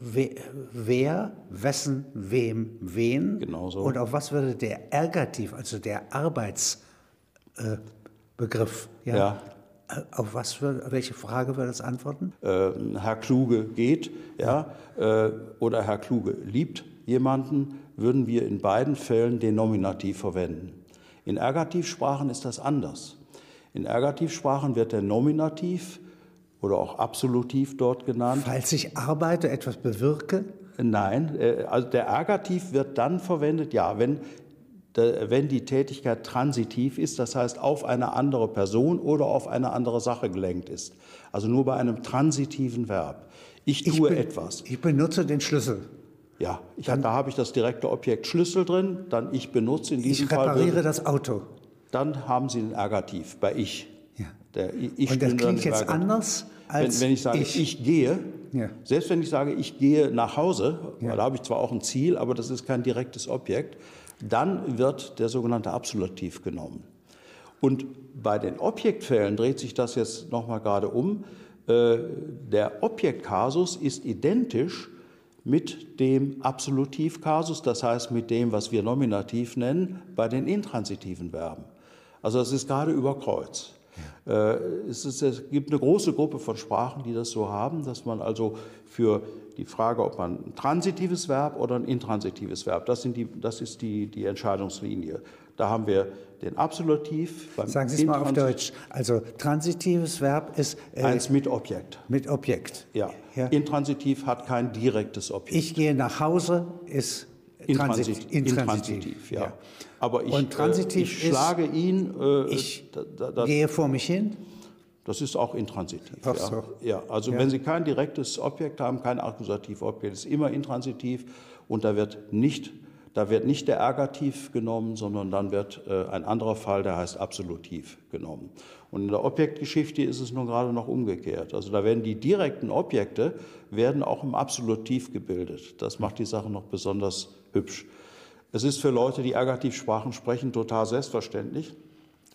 we, wer, wessen, wem, wen. Genau so. Und auf was würde der Ergativ, also der Arbeitsbegriff, äh, Begriff, ja, Ja. äh, auf was würde, welche Frage würde das antworten? äh, Herr Kluge geht, ja, äh, oder Herr Kluge liebt jemanden, würden wir in beiden Fällen den Nominativ verwenden. In Ergativsprachen ist das anders. In Ergativsprachen wird der Nominativ oder auch Absolutiv dort genannt. Falls ich arbeite, etwas bewirke, Nein, äh, also der Ergativ wird dann verwendet, ja, wenn, wenn die Tätigkeit transitiv ist, das heißt auf eine andere Person oder auf eine andere Sache gelenkt ist. Also nur bei einem transitiven Verb. Ich ich, tue ben- etwas. ich benutze den Schlüssel. Ja, ich, da habe ich das direkte Objekt Schlüssel drin, dann ich benutze in diesem Ich Fall. repariere würde- das Auto. Dann haben Sie den Ergativ bei ich. Ja. Der, ich ich Und das dann klingt jetzt Ergativ. anders Wenn, als wenn ich sage, ich, gehe, Ja. selbst wenn ich sage, ich gehe nach Hause, weil da habe ich zwar auch ein Ziel, aber das ist kein direktes Objekt, dann wird der sogenannte Absolutiv genommen. Und bei den Objektfällen dreht sich das jetzt nochmal gerade um. Äh, Der Objektkasus ist identisch mit dem Absolutivkasus, das heißt mit dem, was wir Nominativ nennen, bei den intransitiven Verben. Also das ist gerade über Kreuz. Äh, Es, ist, es gibt eine große Gruppe von Sprachen, die das so haben, dass man also für die Frage, ob man ein transitives Verb oder ein intransitives Verb, das, sind die, das ist die, die Entscheidungslinie. Da haben wir den Absolutiv. Sagen Sie es mal auf Deutsch. Also transitives Verb ist äh, Eins mit Objekt. mit Objekt. Ja. Ja. Intransitiv hat kein direktes Objekt. Ich gehe nach Hause ist Intransit, transit- intransitiv, ja. Aber ich, Und transitiv äh, ich schlage ihn. Äh, Ich da, da, gehe vor mich hin. Das ist auch intransitiv. Ach ja. so. ja, also Ja. wenn Sie kein direktes Objekt haben, kein Akkusativobjekt, ist immer intransitiv und da wird nicht, da wird nicht der Ergativ genommen, sondern dann wird äh, ein anderer Fall, der heißt Absolutiv, genommen. Und in der Objektgeschichte ist es nun gerade noch umgekehrt. Also da werden die direkten Objekte werden auch im Absolutiv gebildet. Das macht die Sache noch besonders hübsch. Es ist für Leute, die Ergativsprachen sprechen, total selbstverständlich.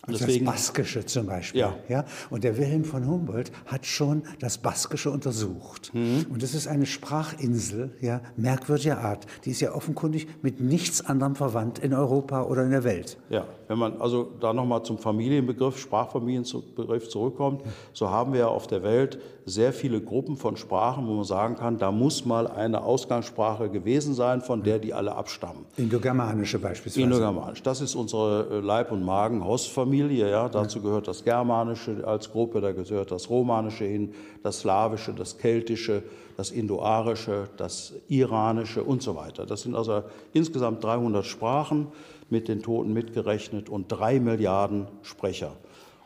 Also Deswegen- das Baskische zum Beispiel. Ja. Ja. Und der Wilhelm von Humboldt hat schon das Baskische untersucht. Mhm. Und das ist eine Sprachinsel, ja, merkwürdiger Art. Die ist ja offenkundig mit nichts anderem verwandt in Europa oder in der Welt. Ja, wenn man also da nochmal zum Familienbegriff, Sprachfamilienbegriff zurückkommt, so haben wir ja auf der Welt sehr viele Gruppen von Sprachen, wo man sagen kann, da muss mal eine Ausgangssprache gewesen sein, von der die alle abstammen. Indogermanische beispielsweise. Indogermanisch, das ist unsere Leib- und Magen-Hostfamilie. Ja? Dazu gehört das Germanische als Gruppe, da gehört das Romanische hin, das Slawische, das Keltische, das Indoarische, das Iranische und so weiter. Das sind also insgesamt 300 Sprachen mit den Toten mitgerechnet und drei Milliarden Sprecher.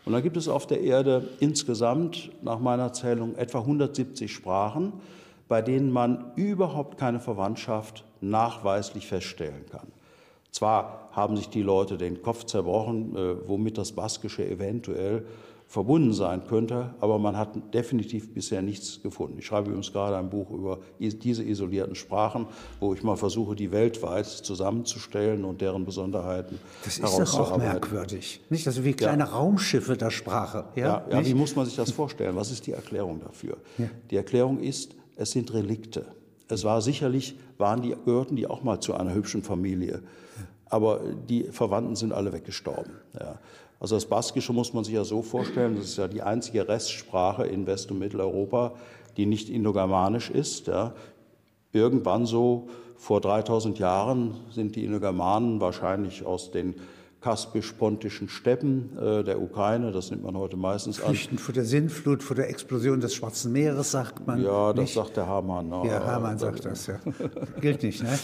Und dann gibt es auf der Erde insgesamt, nach meiner Zählung, etwa 170 Sprachen, bei denen man überhaupt keine Verwandtschaft nachweislich feststellen kann. Zwar haben sich die Leute den Kopf zerbrochen, äh, womit das Baskische eventuell verbunden sein könnte, aber man hat definitiv bisher nichts gefunden. Ich schreibe übrigens gerade ein Buch über diese isolierten Sprachen, wo ich mal versuche, die weltweit zusammenzustellen und deren Besonderheiten Das ist doch auch merkwürdig. Nicht? Also wie kleine Raumschiffe der Sprache. Ja, Ja, ja, wie muss man sich das vorstellen? Was ist die Erklärung dafür? Die Erklärung ist, es sind Relikte. Es war sicherlich, waren die, gehörten die auch mal zu einer hübschen Familie. Aber die Verwandten sind alle weggestorben. Ja. Also das Baskische muss man sich ja so vorstellen, das ist ja die einzige Restsprache in West- und Mitteleuropa, die nicht indogermanisch ist. Ja. Irgendwann so vor 3000 Jahren sind die Indogermanen wahrscheinlich aus den kaspisch-pontischen Steppen äh, der Ukraine, das nimmt man heute meistens an. Flüchten vor der Sintflut, vor der Explosion des Schwarzen Meeres, sagt man. Ja, das nicht? sagt der Hamann. ne? Ja, Hamann sagt das, ja. <laughs> Gilt nicht, ne?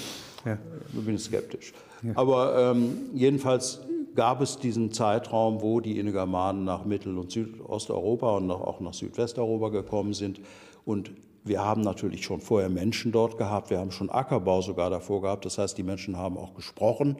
Ja. Ich bin skeptisch. Aber ähm, jedenfalls gab es diesen Zeitraum, wo die Indogermanen nach Mittel- und Südosteuropa und auch nach Südwesteuropa gekommen sind. Und wir haben natürlich schon vorher Menschen dort gehabt. Wir haben schon Ackerbau sogar davor gehabt. Das heißt, die Menschen haben auch gesprochen.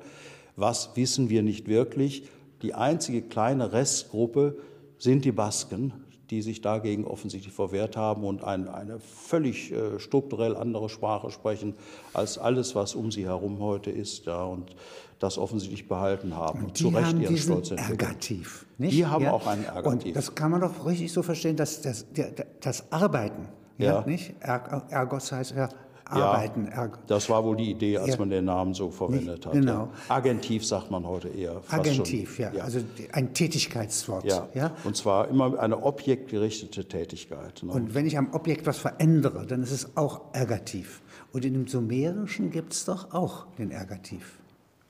Was wissen wir nicht wirklich? Die einzige kleine Restgruppe sind die Basken, die sich dagegen offensichtlich verwehrt haben und ein, eine völlig äh, strukturell andere Sprache sprechen als alles, was um sie herum heute ist, ja, und das offensichtlich behalten haben und, Die zu Recht ihren Stolz entwickeln. Ergativ. Nicht? Die haben auch einen Ergativ. Und das kann man doch richtig so verstehen, dass das, das Arbeiten, ja. Ja. nicht? Er, Ergos heißt ja Arbeiten. Ergo. Das war wohl die Idee, als Ja. man den Namen so verwendet hat. genau. Ja. Agentiv sagt man heute eher. Agentiv, ja. Also ein Tätigkeitswort. ja. ja? Und zwar immer eine objektgerichtete Tätigkeit. Ne? Und wenn ich am Objekt was verändere, dann ist es auch Ergativ. Und in dem Sumerischen gibt es doch auch den Ergativ.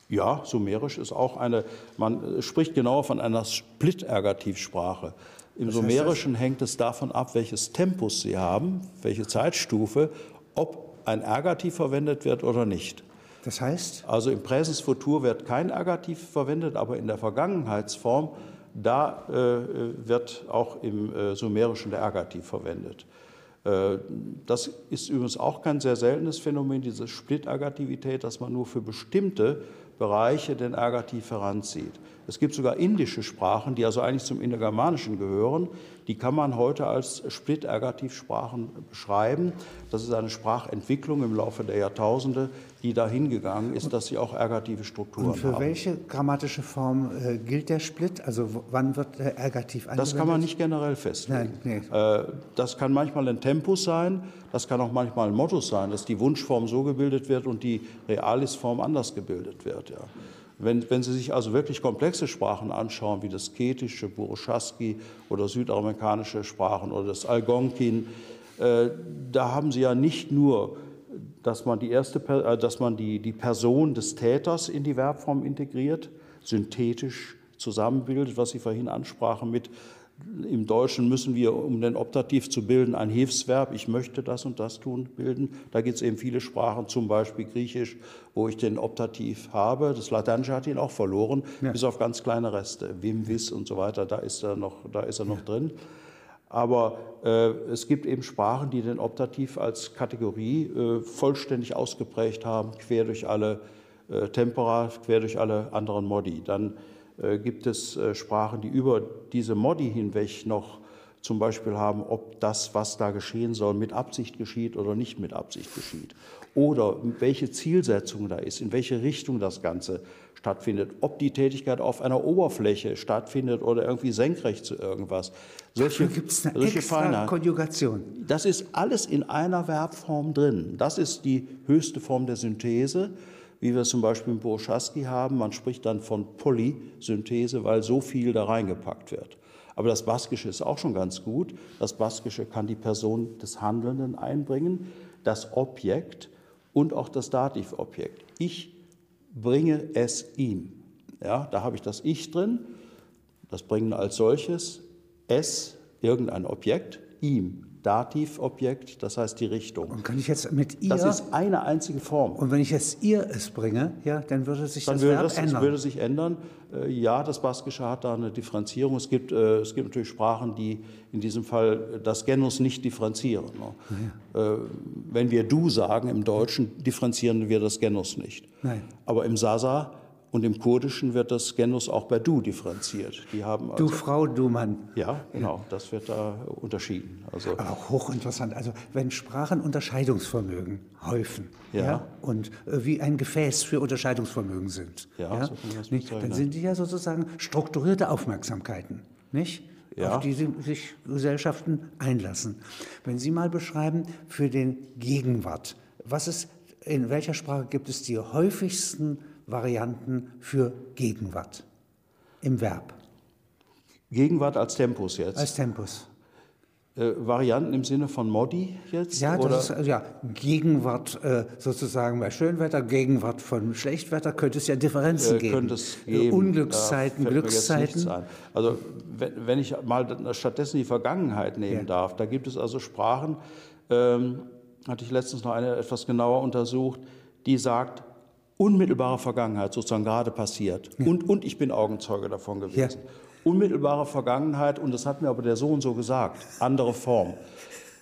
Ja, Sumerisch ist auch eine, man spricht genauer von einer Split-Ergativsprache. Im heißt Sumerischen hängt es davon ab, welches Tempus Sie haben, welche Zeitstufe, ob ein Ergativ verwendet wird oder nicht. Das heißt, Also im Präsens Futur wird kein Ergativ verwendet, aber in der Vergangenheitsform, da äh, wird auch im äh, Sumerischen der Ergativ verwendet. Äh, das ist übrigens auch kein sehr seltenes Phänomen, diese Split-Ergativität, dass man nur für bestimmte Bereiche den Ergativ heranzieht. Es gibt sogar indische Sprachen, die also eigentlich zum Indogermanischen gehören. Die kann man heute als Split-Ergativsprachen beschreiben. Das ist eine Sprachentwicklung im Laufe der Jahrtausende, die dahin gegangen ist, dass sie auch ergative Strukturen und für haben. welche grammatische Form äh, gilt der Split? Also wann wird der Ergativ angewendet? Das kann man nicht generell festlegen. Nein, Äh, Das kann manchmal ein Tempus sein, das kann auch manchmal ein Modus sein, dass die Wunschform so gebildet wird und die Realisform anders gebildet wird. Ja. Wenn, wenn Sie sich also wirklich komplexe Sprachen anschauen, wie das Ketische, Burushaski oder südamerikanische Sprachen oder das Algonkin, äh, da haben Sie ja nicht nur dass man die erste, äh, dass man die, die Person des Täters in die Verbform integriert, synthetisch zusammenbildet, was Sie vorhin ansprachen mit im Deutschen müssen wir, um den Optativ zu bilden, ein Hilfsverb, ich möchte das und das tun, bilden. Da gibt es eben viele Sprachen, zum Beispiel Griechisch, wo ich den Optativ habe. Das Lateinische hat ihn auch verloren, bis auf ganz kleine Reste. Wim, Wis und so weiter, da ist er noch, da ist er noch drin. Aber äh, es gibt eben Sprachen, die den Optativ als Kategorie äh, vollständig ausgeprägt haben, quer durch alle äh, Tempora, quer durch alle anderen Modi. Dann gibt es äh, Sprachen, die über diese Modi hinweg noch zum Beispiel haben, ob das, was da geschehen soll, mit Absicht geschieht oder nicht mit Absicht geschieht. Oder welche Zielsetzung da ist, in welche Richtung das Ganze stattfindet, ob die Tätigkeit auf einer Oberfläche stattfindet oder irgendwie senkrecht zu irgendwas. Solche, gibt es eine solche extra Feinheit. Konjugation. Das ist alles in einer Verbform drin. Das ist die höchste Form der Synthese, wie wir es zum Beispiel im Burschasky haben. Man spricht dann von Polysynthese, weil so viel da reingepackt wird. Aber das Baskische ist auch schon ganz gut. Das Baskische kann die Person des Handelnden einbringen, das Objekt und auch das Dativobjekt. Ich bringe es ihm. Ja, da habe ich das Ich drin, das Bringen als solches, es, irgendein Objekt, ihm. Dativobjekt, das heißt die Richtung. Und kann ich jetzt mit ihr. Das ist eine einzige Form. Und wenn ich jetzt ihr es bringe, ja, dann würde sich dann das würde Verb das, ändern. Das würde sich ändern. Äh, ja, das Baskische hat da eine Differenzierung. Es gibt, äh, es gibt natürlich Sprachen, die in diesem Fall das Genus nicht differenzieren. Ne? Ja. Äh, wenn wir du sagen im Deutschen, differenzieren wir das Genus nicht. Nein. Aber im Sasa und im Kurdischen wird das Genus auch bei du differenziert. Die haben also, du Frau, du Mann. Ja, genau, das wird da unterschieden. Also, Aber auch hochinteressant. Also wenn Sprachen Unterscheidungsvermögen häufen ja. ja und äh, wie ein Gefäß für Unterscheidungsvermögen sind, ja, ja? So nicht, dann sind die ja sozusagen strukturierte Aufmerksamkeiten, nicht? Ja. auf die sich Gesellschaften einlassen. Wenn Sie mal beschreiben für den Gegenwart, was ist, in welcher Sprache gibt es die häufigsten Varianten für Gegenwart im Verb. Gegenwart als Tempus jetzt? Als Tempus. Äh, Varianten im Sinne von Modi jetzt? Ja, das ist, ja Gegenwart äh, sozusagen bei Schönwetter, Gegenwart von Schlechtwetter könnte es ja Differenzen äh, geben. Könnte es geben. Unglückszeiten, Glückszeiten. Also wenn, wenn, ich mal stattdessen die Vergangenheit nehmen ja. darf, da gibt es also Sprachen, ähm, hatte ich letztens noch eine etwas genauer untersucht, die sagt, unmittelbare Vergangenheit sozusagen gerade passiert. Ja. Und, und ich bin Augenzeuge davon gewesen. Ja. Unmittelbare Vergangenheit, und das hat mir aber der Sohn so gesagt, andere Form.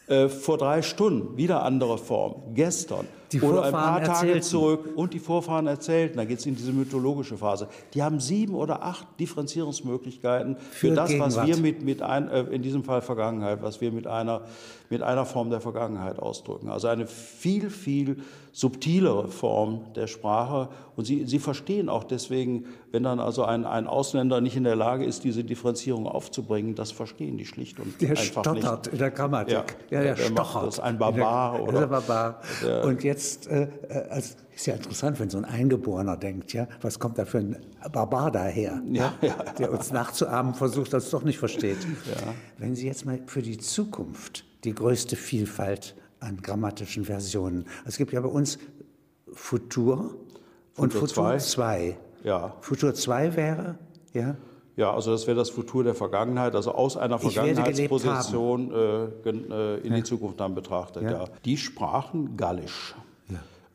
Äh, vor drei Stunden wieder andere Form. Gestern die oder ein paar Tage erzählten. zurück und die Vorfahren erzählten. Da geht es in diese mythologische Phase. Die haben sieben oder acht Differenzierungsmöglichkeiten für, für das, Gegenwart. was wir mit, mit ein, äh, in diesem Fall Vergangenheit, was wir mit einer, mit einer Form der Vergangenheit ausdrücken. Also eine viel, viel subtilere Form der Sprache. Und sie, sie verstehen auch deswegen, wenn dann also ein, ein Ausländer nicht in der Lage ist, diese Differenzierung aufzubringen, das verstehen die schlicht und der einfach stottert nicht. in der Grammatik. Ja, ja der, der stottert. Das ist ein Barbar. Der, oder, der Barbar. Der, und jetzt, äh, also ist ja interessant, wenn so ein Eingeborener denkt, ja, was kommt da für ein Barbar daher, ja, ja, der uns nachzuahmen versucht, das doch nicht versteht. Wenn Sie jetzt mal für die Zukunft die größte Vielfalt an grammatischen Versionen. Es gibt ja bei uns Futur und Futur 2. Ja. Futur 2 wäre, ja? Ja, also das wäre das Futur der Vergangenheit, also aus einer Vergangenheitsposition äh, äh, in ja. die Zukunft dann betrachtet. Ja. ja. Die sprachen Gallisch.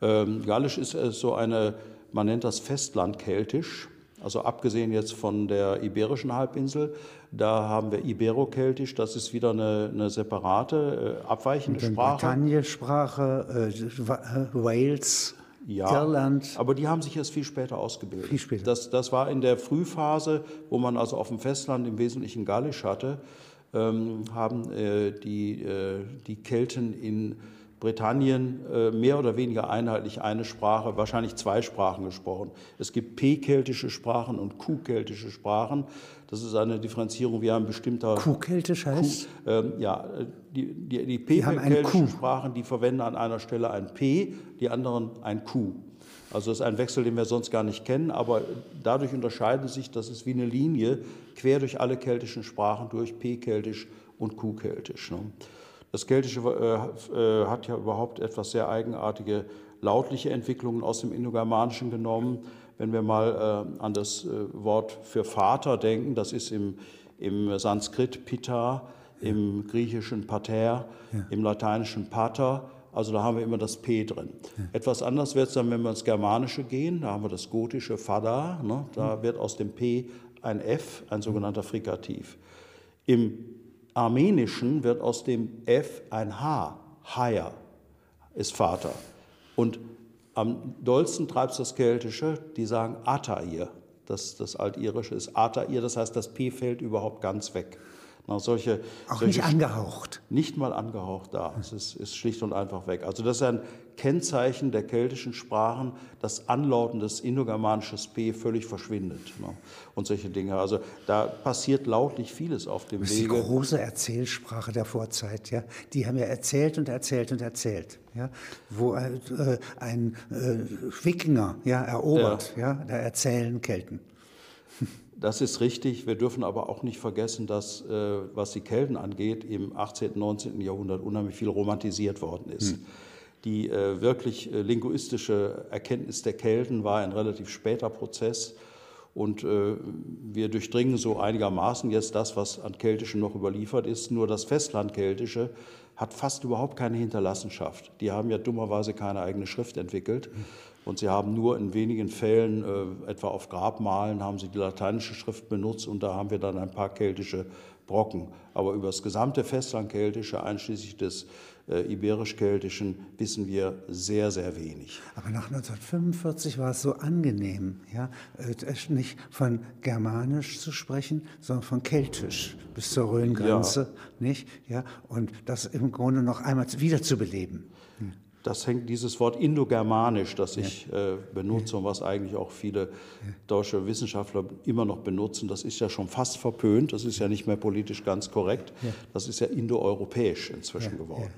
Ähm, Gallisch ist äh, so eine, man nennt das Festlandkeltisch. Also abgesehen jetzt von der iberischen Halbinsel, da haben wir Iberokeltisch, das ist wieder eine, eine separate, äh, abweichende Sprache. Bretagne-Sprache, äh, äh, Wales, ja, Irland. Aber die haben sich erst viel später ausgebildet. Viel später. Das, das war in der Frühphase, wo man also auf dem Festland im Wesentlichen Gallisch hatte, ähm, haben äh, die, äh, die Kelten in Britannien äh, mehr oder weniger einheitlich eine Sprache, wahrscheinlich zwei Sprachen gesprochen. Es gibt P-keltische Sprachen und Q-keltische Sprachen. Das ist eine Differenzierung wie ein bestimmter. Q-keltisch heißt? Q, ähm, ja, die, die, die P-keltischen Sprachen, die verwenden an einer Stelle ein P, die anderen ein Q. Also das ist ein Wechsel, den wir sonst gar nicht kennen, aber dadurch unterscheiden sich, das ist wie eine Linie quer durch alle keltischen Sprachen durch P-keltisch und Q-keltisch. Ne? Das Keltische äh, äh, hat ja überhaupt etwas sehr eigenartige lautliche Entwicklungen aus dem Indogermanischen genommen. Wenn wir mal äh, an das äh, Wort für Vater denken, das ist im, im Sanskrit Pitta, im Griechischen Pater, ja. im Lateinischen Pater. Also da haben wir immer das P drin. Ja. Etwas anders wird es dann, wenn wir ins Germanische gehen. Da haben wir das gotische Fada. Ne? Da wird aus dem P ein F, ein sogenannter Frikativ. Im Armenischen wird aus dem F ein H. Haya ist Vater. Und am dollsten treibt es das Keltische, die sagen Atair. Das, das Altirische ist Atair, das heißt, das P fällt überhaupt ganz weg. Solche, Auch solche nicht angehaucht. Nicht mal angehaucht da. Es ist, ist, schlicht und einfach weg. Also das ist ein Kennzeichen der keltischen Sprachen, dass Anlauten des indogermanisches P völlig verschwindet. Ne? Und solche Dinge. Also da passiert lautlich vieles auf dem das ist Wege. Die große Erzählsprache der Vorzeit. Ja? Die haben ja erzählt und erzählt und erzählt. Ja? Wo äh, ein äh, Wikinger ja, erobert, ja. ja, da erzählen Kelten. Das ist richtig. Wir dürfen aber auch nicht vergessen, dass, äh, was die Kelten angeht, im 18., 19. Jahrhundert unheimlich viel romantisiert worden ist. Hm. Die äh, wirklich äh, linguistische Erkenntnis der Kelten war ein relativ später Prozess. Und äh, wir durchdringen so einigermaßen jetzt das, was an Keltischen noch überliefert ist. Nur das Festlandkeltische hat fast überhaupt keine Hinterlassenschaft. Die haben ja dummerweise keine eigene Schrift entwickelt. Und sie haben nur in wenigen Fällen, äh, etwa auf Grabmalen, haben sie die lateinische Schrift benutzt und da haben wir dann ein paar keltische Brocken. Aber über das gesamte Festlandkeltische, einschließlich des äh, iberisch-keltischen, wissen wir sehr, sehr wenig. Aber nach 1945 war es so angenehm, ja, äh, nicht von Germanisch zu sprechen, sondern von Keltisch bis zur Rhöngrenze, ja. nicht? Ja, und das im Grunde noch einmal wiederzubeleben. Das hängt dieses Wort indogermanisch, das ich ja. äh, benutze und was eigentlich auch viele deutsche Wissenschaftler immer noch benutzen, das ist ja schon fast verpönt, das ist ja nicht mehr politisch ganz korrekt, ja. das ist ja indoeuropäisch inzwischen geworden.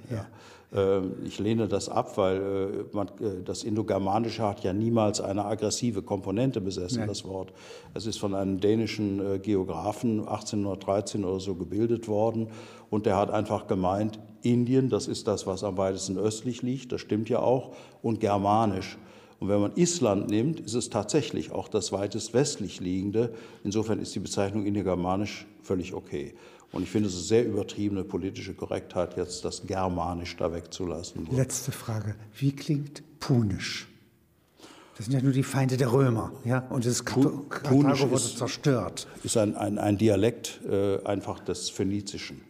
Ähm, ich lehne das ab, weil äh, man, äh, das Indogermanische hat ja niemals eine aggressive Komponente besessen, Nein. das Wort. Es ist von einem dänischen äh, Geografen 1813 oder so gebildet worden und der hat einfach gemeint, Indien, das ist das, was am weitesten östlich liegt, das stimmt ja auch, und Germanisch. Und wenn man Island nimmt, ist es tatsächlich auch das weitest westlich liegende. Insofern ist die Bezeichnung Indogermanisch völlig okay. Und ich finde es eine sehr übertriebene politische Korrektheit, jetzt das Germanisch da wegzulassen. Letzte Frage. Wie klingt Punisch? Das sind ja nur die Feinde der Römer. Ja? Und das Karthago wurde zerstört. Ist ein, ein, ein Dialekt äh, einfach des Phönizischen.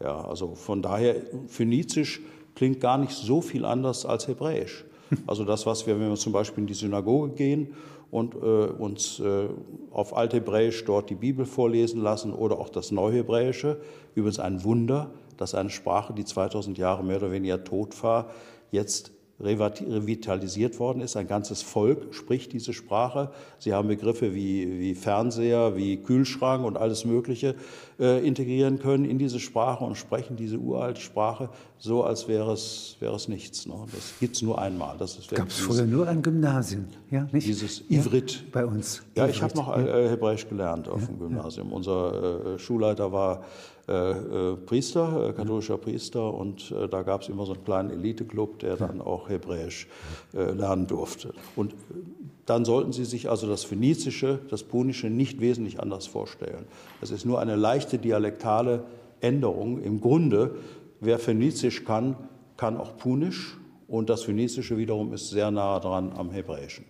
Ja, also von daher, Phönizisch klingt gar nicht so viel anders als Hebräisch. <laughs> Also das, was wir, wenn wir zum Beispiel in die Synagoge gehen und äh, uns äh, auf Althebräisch dort die Bibel vorlesen lassen oder auch das Neuhebräische. Übrigens ein Wunder, dass eine Sprache, die 2000 Jahre mehr oder weniger tot war, jetzt revitalisiert worden ist. Ein ganzes Volk spricht diese Sprache. Sie haben Begriffe wie, wie Fernseher, wie Kühlschrank und alles Mögliche äh, integrieren können in diese Sprache und sprechen diese uralte Sprache so, als wäre es, wäre es nichts. Ne? Das gibt es nur einmal. Das Gab es früher nur an Gymnasien, ja? Nicht? Dieses Ivrit. Ja, bei uns. Ja, Ivrit. ich habe noch äh, Hebräisch gelernt auf ja, dem Gymnasium. Ja. Unser äh, Schulleiter war äh, äh, Priester, äh, katholischer Priester, und da gab es immer so einen kleinen Eliteclub, der dann auch Hebräisch lernen durfte. Und dann sollten Sie sich also das Phönizische, das Punische nicht wesentlich anders vorstellen. Es ist nur eine leichte dialektale Änderung. Im Grunde, wer Phönizisch kann, kann auch Punisch und das Phönizische wiederum ist sehr nah dran am Hebräischen.